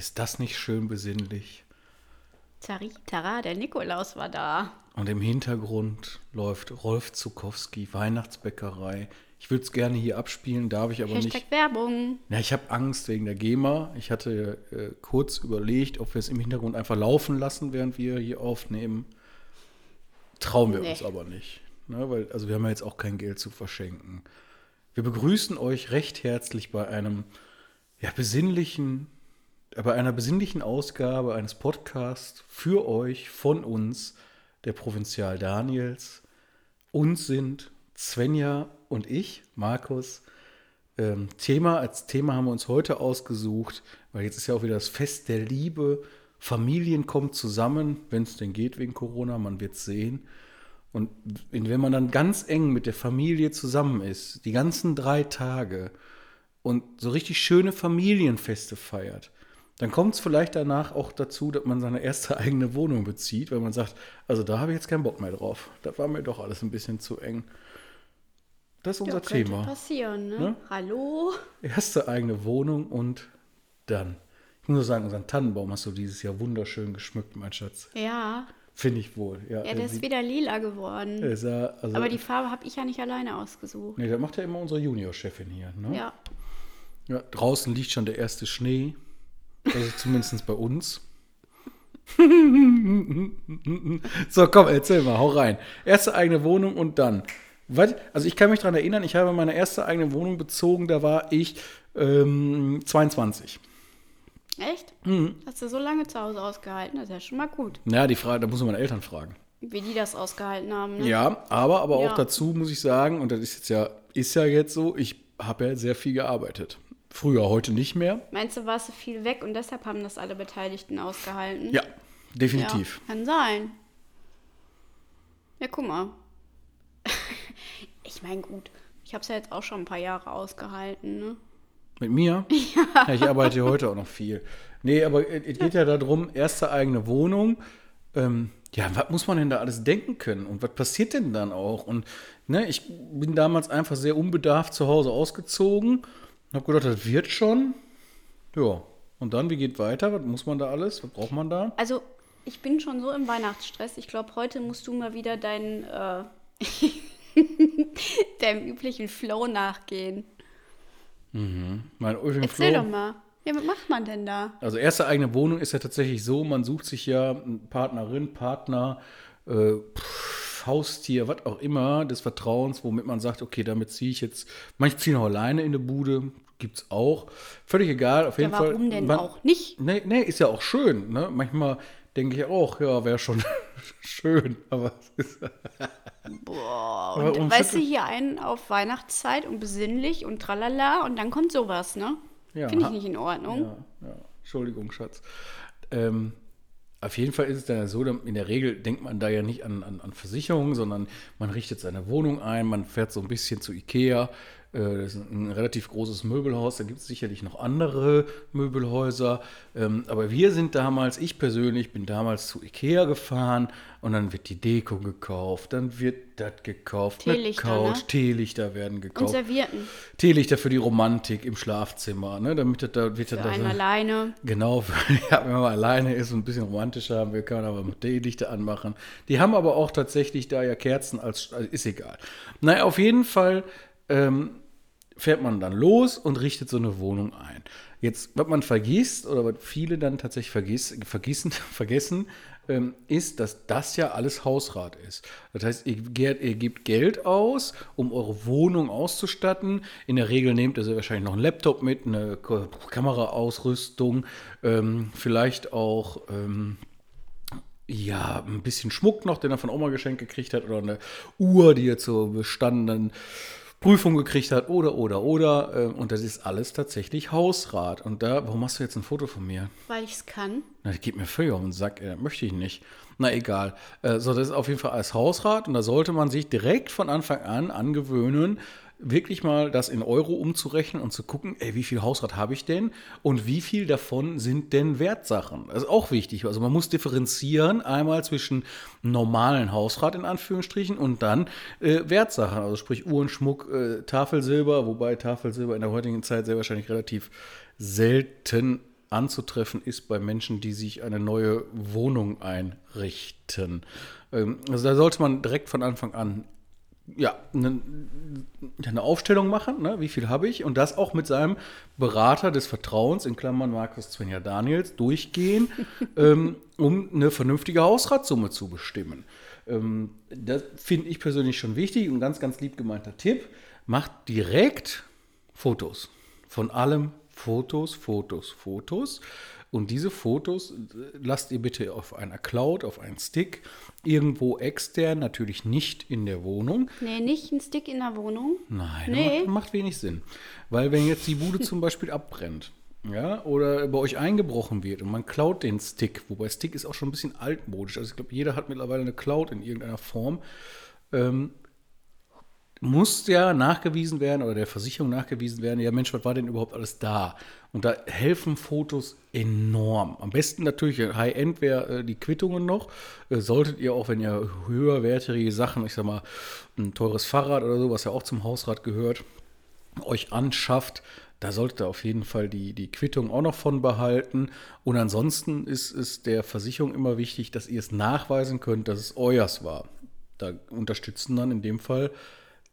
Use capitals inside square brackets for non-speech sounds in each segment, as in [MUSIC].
Ist das nicht schön besinnlich? Tari, Tara, der Nikolaus war da. Und im Hintergrund läuft Rolf Zukowski, Weihnachtsbäckerei. Ich würde es gerne hier abspielen, darf ich aber Hashtag nicht. Werbung. Ja, ich habe Angst wegen der GEMA. Ich hatte äh, kurz überlegt, ob wir es im Hintergrund einfach laufen lassen, während wir hier aufnehmen. Trauen wir Nee. uns aber nicht. Ne? Weil, also wir haben ja jetzt auch kein Geld zu verschenken. Wir begrüßen euch recht herzlich bei einem ja, besinnlichen, bei einer besinnlichen Ausgabe eines Podcasts für euch, von uns, der Provinzial Daniels. Uns sind Svenja und ich, Markus. Ähm, Thema, als Thema haben wir uns heute ausgesucht, weil jetzt ist ja auch wieder das Fest der Liebe. Familien kommen zusammen, wenn es denn geht wegen Corona, man wird sehen. Und wenn man dann ganz eng mit der Familie zusammen ist, die ganzen drei Tage und so richtig schöne Familienfeste feiert, dann kommt es vielleicht danach auch dazu, dass man seine erste [LAUGHS] eigene Wohnung bezieht, weil man sagt, also da habe ich jetzt keinen Bock mehr drauf. Das war mir doch alles ein bisschen zu eng. Das ist unser ja, könnte Thema. passieren, ne? Ne? Hallo? Erste eigene Wohnung und dann. Ich muss nur sagen, unseren Tannenbaum hast du dieses Jahr wunderschön geschmückt, mein Schatz. Ja. Finde ich wohl. Ja, Ja, er der ist wieder lila geworden. er sah, also, Aber die Farbe habe ich ja nicht alleine ausgesucht. nee, das macht ja immer unsere Juniorchefin hier. Ne? Ja. Ja, draußen liegt schon der erste Schnee. Also zumindest bei uns. [LAUGHS] so, komm, erzähl mal, hau rein. Erste eigene Wohnung und dann. Was? Also ich kann mich daran erinnern, ich habe meine erste eigene Wohnung bezogen, da war ich ähm, 22. Echt? Mhm. Hast du so lange zu Hause ausgehalten? Das ist ja schon mal gut. Ja, die Frage, da muss man meine Eltern fragen. Wie die das ausgehalten haben. Ne? Ja, aber, aber auch Ja. dazu muss ich sagen, und das ist jetzt ja, ist ja jetzt so, ich habe ja sehr viel gearbeitet. Früher, heute nicht mehr. Meinst du, warst du viel weg und deshalb haben das alle Beteiligten ausgehalten? Ja, Ja, definitiv. kann sein. Ja, guck mal. ich meine, gut. Ich habe es ja jetzt auch schon ein paar Jahre ausgehalten, ne? Mit mir? [LAUGHS] Ja. ich arbeite ja heute auch noch viel. Nee, aber es es geht ja darum, erste eigene Wohnung. Ähm, ja, was muss man denn da alles denken können? Und was passiert denn dann auch? Und ne, ich bin damals einfach sehr unbedarft zu Hause ausgezogen und habe gedacht, das wird schon. Ja. Und dann, wie geht weiter? Was muss man da alles? Was braucht man da? Also, ich bin schon so im Weihnachtsstress. Ich glaube, heute musst du mal wieder deinen, äh, [LAUGHS] deinem üblichen Flow nachgehen. Mein Ultimate Erzähl Flow. doch mal. Ja, was macht man denn da? Also erste eigene Wohnung ist ja tatsächlich so, man sucht sich ja Partnerin, Partner, äh, pff, Haustier, was auch immer, des Vertrauens, womit man sagt, okay, damit ziehe ich jetzt, manche ziehen auch alleine in eine Bude, gibt's auch. Völlig egal, auf Ja, jeden Fall. warum denn man- auch nicht? Nee, nee, ist ja auch schön. Ne? Manchmal denke ich auch, ja, wäre schon [LAUGHS] schön, aber es ist, [LAUGHS] Boah, Aber und weißt du, hier einen auf Weihnachtszeit und besinnlich und tralala und dann kommt sowas, ne? Ja, Finde ich nicht in Ordnung. Ja, ja. Entschuldigung, Schatz. Ähm, auf jeden Fall ist es dann so, in der Regel denkt man da ja nicht an, an, an Versicherungen, sondern man richtet seine Wohnung ein, man fährt so ein bisschen zu Ikea. Äh, Das ist ein relativ großes Möbelhaus, da gibt es sicherlich noch andere Möbelhäuser. Ähm, Aber wir sind damals, ich persönlich bin damals zu Ikea gefahren und dann wird die Deko gekauft, dann wird das gekauft, Teelichter, Couch, ne? Teelichter werden Und gekauft. Servierten Teelichter für die Romantik im Schlafzimmer, ne? damit das da wird für das da einen so- alleine. Genau, [LAUGHS] ja, wenn man alleine ist und ein bisschen romantischer haben will, kann man aber mit Teelichter anmachen. Die haben aber auch tatsächlich da ja Kerzen als, also ist egal. Naja, auf jeden Fall ähm, fährt man dann los und richtet so eine Wohnung ein. Jetzt, was man vergisst oder was viele dann tatsächlich vergiss, vergessen, [LAUGHS] vergessen ähm, ist, dass das ja alles Hausrat ist. Das heißt, ihr, ihr gebt Geld aus, um eure Wohnung auszustatten. In der Regel nehmt ihr sehr wahrscheinlich noch einen Laptop mit, eine Kameraausrüstung, ähm, vielleicht auch ähm, ja, ein bisschen Schmuck noch, den er von Oma geschenkt gekriegt hat, oder eine Uhr, die er zur bestandenen Prüfung gekriegt hat, oder, oder, oder. äh, Und das ist alles tatsächlich Hausrat. Und da, warum hast du jetzt ein Foto von mir? Weil ich es kann. Na, das geht mir völlig auf den Sack, ey, das möchte ich nicht. Na egal. Äh, so, das ist auf jeden Fall als Hausrat und da sollte man sich direkt von Anfang an angewöhnen, wirklich mal das in Euro umzurechnen und zu gucken, ey, wie viel Hausrat habe ich denn und wie viel davon sind denn Wertsachen? Das ist auch wichtig. Also man muss differenzieren einmal zwischen normalen Hausrat in Anführungsstrichen und dann äh, Wertsachen, also sprich Uhren, Schmuck, äh, Tafelsilber, wobei Tafelsilber in der heutigen Zeit sehr wahrscheinlich relativ selten anzutreffen ist bei Menschen, die sich eine neue Wohnung einrichten. Ähm, also da sollte man direkt von Anfang an ja, eine, eine Aufstellung machen, ne? wie viel habe ich, und das auch mit seinem Berater des Vertrauens, in Klammern Markus Svenja Daniels, durchgehen, [LAUGHS] ähm, um eine vernünftige Hausratsumme zu bestimmen. Ähm, das finde ich persönlich schon wichtig und ganz, ganz lieb gemeinter Tipp. Macht direkt Fotos. Von allem Fotos, Fotos, Fotos. Und diese Fotos äh, lasst ihr bitte auf einer Cloud, auf einen Stick, irgendwo extern, natürlich nicht in der Wohnung. Nee, nicht ein Stick in der Wohnung. Nein, nee. macht, macht wenig Sinn. Weil wenn jetzt die Bude zum Beispiel abbrennt, ja, oder bei euch eingebrochen wird und man klaut den Stick, wobei Stick ist auch schon ein bisschen altmodisch. Also ich glaube, jeder hat mittlerweile eine Cloud in irgendeiner Form. Ähm, muss ja nachgewiesen werden oder der Versicherung nachgewiesen werden, ja Mensch, was war denn überhaupt alles da? Und da helfen Fotos enorm. Am besten natürlich High-End wäre äh, die Quittungen noch. Äh, solltet ihr auch, wenn ihr höherwertige Sachen, ich sag mal, ein teures Fahrrad oder so, was ja auch zum Hausrat gehört, euch anschafft, da solltet ihr auf jeden Fall die, die Quittung auch noch von behalten. Und ansonsten ist es der Versicherung immer wichtig, dass ihr es nachweisen könnt, dass es euers war. Da unterstützen dann in dem Fall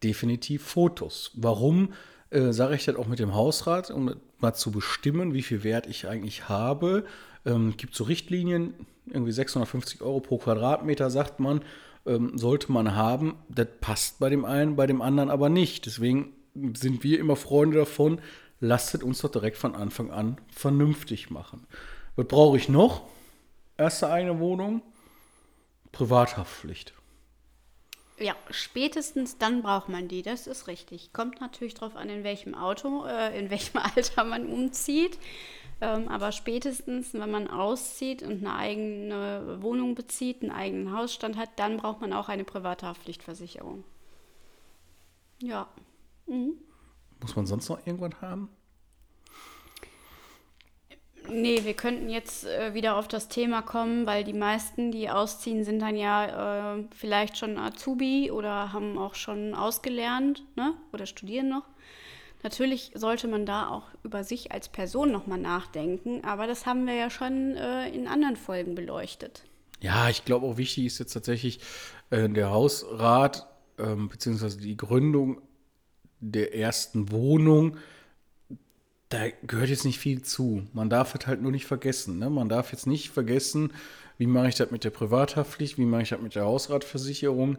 definitiv Fotos. Warum äh, sage ich das auch mit dem Hausrat, um mal zu bestimmen, wie viel Wert ich eigentlich habe? Ähm, gibt so Richtlinien, irgendwie 650 Euro pro Quadratmeter, sagt man, ähm, sollte man haben. Das passt bei dem einen, bei dem anderen aber nicht. Deswegen sind wir immer Freunde davon, lasst uns doch direkt von Anfang an vernünftig machen. Was brauche ich noch? Erste eigene Wohnung, Privathaftpflicht. Ja, spätestens dann braucht man die, das ist richtig. Kommt natürlich darauf an, in welchem Auto, äh, in welchem [LAUGHS] Alter man umzieht. Ähm, aber spätestens, wenn man auszieht und eine eigene Wohnung bezieht, einen eigenen Hausstand hat, dann braucht man auch eine private Haftpflichtversicherung. Ja. Mhm. Muss man sonst noch irgendwann haben? Nee, wir könnten jetzt äh, wieder auf das Thema kommen, weil die meisten, die ausziehen, sind dann ja äh, vielleicht schon Azubi oder haben auch schon ausgelernt ne? oder studieren noch. Natürlich sollte man da auch über sich als Person nochmal nachdenken, aber das haben wir ja schon äh, in anderen Folgen beleuchtet. Ja, ich glaube auch wichtig ist jetzt tatsächlich äh, der Hausrat ähm, beziehungsweise die Gründung der ersten Wohnung da gehört jetzt nicht viel zu. Man darf es halt nur nicht vergessen. Ne? Man darf jetzt nicht vergessen, wie mache ich das mit der Privathaftpflicht, wie mache ich das mit der Hausratversicherung.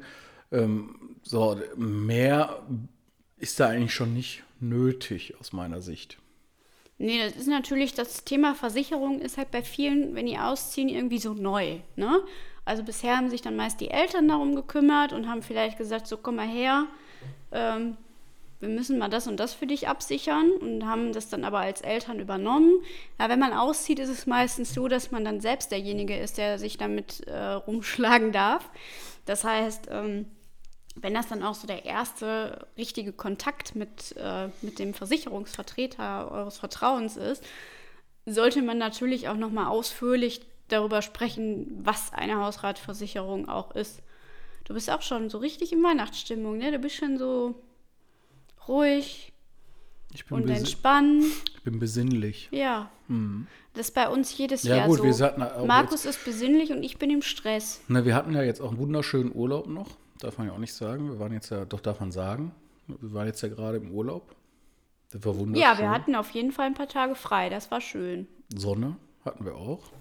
Ähm, so, mehr ist da eigentlich schon nicht nötig aus meiner Sicht. Nee, das ist natürlich, das Thema Versicherung ist halt bei vielen, wenn die ausziehen, irgendwie so neu. Ne? Also bisher haben sich dann meist die Eltern darum gekümmert und haben vielleicht gesagt, so komm mal her, ähm, wir müssen mal das und das für dich absichern und haben das dann aber als Eltern übernommen. Ja, wenn man auszieht, ist es meistens so, dass man dann selbst derjenige ist, der sich damit äh, rumschlagen darf. Das heißt, ähm, wenn das dann auch so der erste richtige Kontakt mit, äh, mit dem Versicherungsvertreter eures Vertrauens ist, sollte man natürlich auch nochmal ausführlich darüber sprechen, was eine Hausratversicherung auch ist. Du bist auch schon so richtig in Weihnachtsstimmung, ne? Du bist schon so ruhig und entspannt. Ich bin besinnlich. Ja. Hm. Das ist bei uns jedes ja, Jahr gut, so. Wir hatten Markus ist besinnlich und ich bin im Stress. Na, wir hatten ja jetzt auch einen wunderschönen Urlaub noch. Darf man ja auch nicht sagen. Wir waren jetzt ja, doch darf man sagen. Wir waren jetzt ja gerade im Urlaub. Das war wunderschön. Ja, wir hatten auf jeden Fall ein paar Tage frei. Das war schön. Sonne hatten wir auch.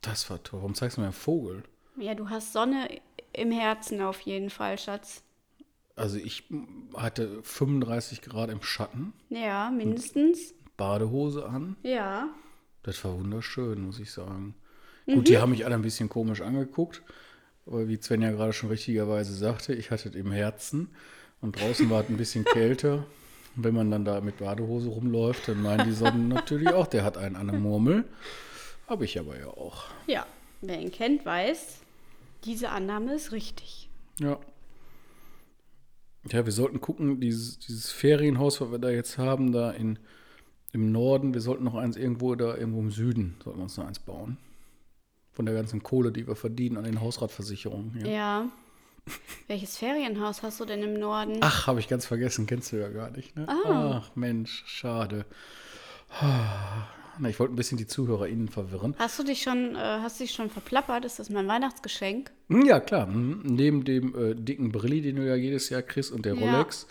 Das war toll. Warum zeigst du mir einen Vogel? Ja, du hast Sonne im Herzen auf jeden Fall, Schatz. Also ich hatte 35 Grad im Schatten. Ja, mindestens. Badehose an. Ja. Das war wunderschön, muss ich sagen. Mhm. Gut, die haben mich alle ein bisschen komisch angeguckt. Aber wie Sven ja gerade schon richtigerweise sagte, ich hatte es im Herzen. Und draußen war es ein bisschen [LAUGHS] kälter. Und wenn man dann da mit Badehose rumläuft, dann meinen die Sonnen [LAUGHS] natürlich auch, der hat einen an der Murmel. Habe ich aber ja auch. Ja, wer ihn kennt, weiß, diese Annahme ist richtig. Ja. Ja, wir sollten gucken, dieses, dieses Ferienhaus, was wir da jetzt haben, da in, im Norden, wir sollten noch eins irgendwo da irgendwo im Süden, sollten wir uns noch eins bauen. Von der ganzen Kohle, die wir verdienen an den Hausratversicherungen. Ja. ja. [LAUGHS] Welches Ferienhaus hast du denn im Norden? Ach, habe ich ganz vergessen, kennst du ja gar nicht. Ne? Ah. Ach, Mensch, schade. Na, ich wollte ein bisschen die ZuhörerInnen verwirren. Hast du dich schon, äh, hast du dich schon verplappert? Ist das mein Weihnachtsgeschenk? Hm, Ja, klar. hm, Neben dem äh, dicken Brilli, den du ja jedes Jahr kriegst, und der Ja. Rolex,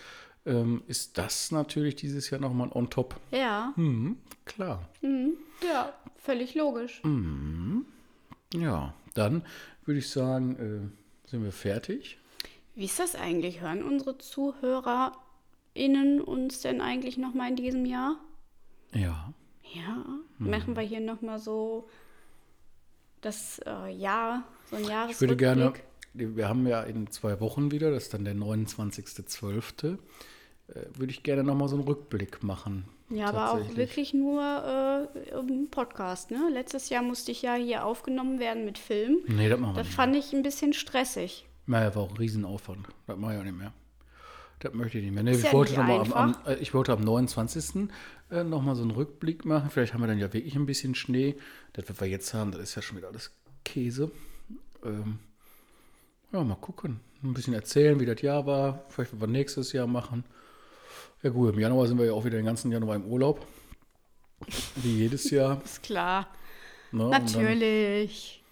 ähm, ist das natürlich dieses Jahr nochmal on top. Ja. Hm, klar. Ja, völlig logisch. Ja, dann würde ich sagen, äh, sind wir fertig. Wie ist das eigentlich? Hören unsere ZuhörerInnen uns denn eigentlich noch mal in diesem Jahr? Ja. Ja. Machen wir hier noch mal so das äh, Jahr, so ein Ich Jahresrückblick? würde gerne, wir haben ja in zwei Wochen wieder, das ist dann der 29.12., äh, würde ich gerne nochmal so einen Rückblick machen. Ja, aber auch wirklich nur äh, im Podcast, ne? Letztes Jahr musste ich ja hier aufgenommen werden mit Film. Nee, das machen wir Das nicht. fand ich ein bisschen stressig. Naja, war auch ein Riesenaufwand. Das mache ich auch nicht mehr. Das möchte ich nicht mehr. Nee, ich, ja wollte nicht am, am, äh, ich wollte am 29. Äh, nochmal so einen Rückblick machen. Vielleicht haben wir dann ja wirklich ein bisschen Schnee. Das, was wir jetzt haben, das ist ja schon wieder alles Käse. Ähm, ja, mal gucken. Ein bisschen erzählen, wie das Jahr war. Vielleicht, was wir nächstes Jahr machen. Ja gut, im Januar sind wir ja auch wieder den ganzen Januar im Urlaub. Wie jedes [LAUGHS] Jahr. Ist klar. Ne? Und dann- Natürlich.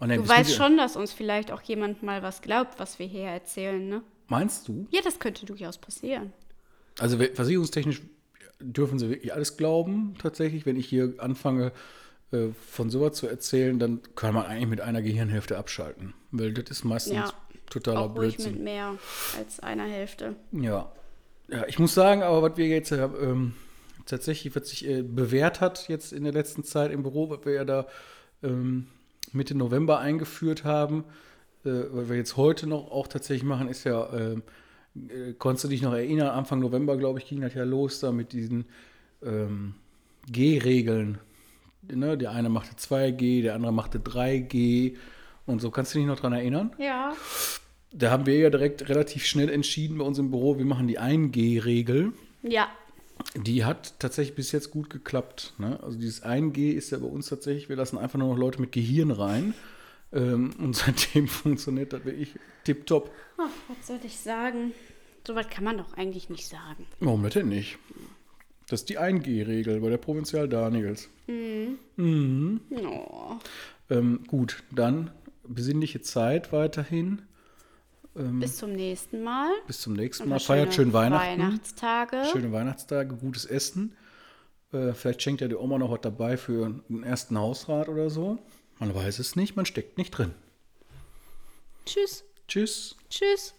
Ah, nee, Du weißt schon, dass uns vielleicht auch jemand mal was glaubt, was wir hier erzählen, ne? Meinst du? Ja, das könnte durchaus passieren. Also versicherungstechnisch dürfen sie wirklich alles glauben, tatsächlich. Wenn ich hier anfange, äh, von sowas zu erzählen, dann kann man eigentlich mit einer Gehirnhälfte abschalten. Weil das ist meistens Ja, totaler auch ruhig Blödsinn. mit mehr als einer Hälfte. Ja. ja, ich muss sagen, aber was wir jetzt äh, ähm, tatsächlich, was sich äh, bewährt hat jetzt in der letzten Zeit im Büro, was wir ja da ähm, Mitte November eingeführt haben, was wir jetzt heute noch auch tatsächlich machen, ist ja, ähm, äh, konntest du dich noch erinnern, Anfang November, glaube ich, ging das ja los da mit diesen ähm, G-Regeln. Ne? Der eine machte 2G, der andere machte 3G und so. Kannst du dich noch dran erinnern? Ja. Da haben wir ja direkt relativ schnell entschieden bei uns im Büro, wir machen die 1G-Regel. Ja. Die hat tatsächlich bis jetzt gut geklappt. Ne? Also dieses 1G ist ja bei uns tatsächlich, wir lassen einfach nur noch Leute mit Gehirn rein. Ähm, und seitdem [LAUGHS] funktioniert das wirklich tipptopp. Ach, was soll ich sagen? So was kann man doch eigentlich nicht sagen. Warum denn nicht? Das ist die 1G-Regel bei der Provinzial Daniels. Oh. Ähm, gut, dann besinnliche Zeit weiterhin. Bis zum nächsten Mal. Bis zum nächsten Mal. Feiert schön schöne Weihnachten. Weihnachtstage. Schöne Weihnachtstage, gutes Essen. Äh, vielleicht schenkt ja die Oma noch was dabei für einen ersten Hausrat oder so. Man weiß es nicht, man steckt nicht drin. Tschüss. Tschüss. Tschüss.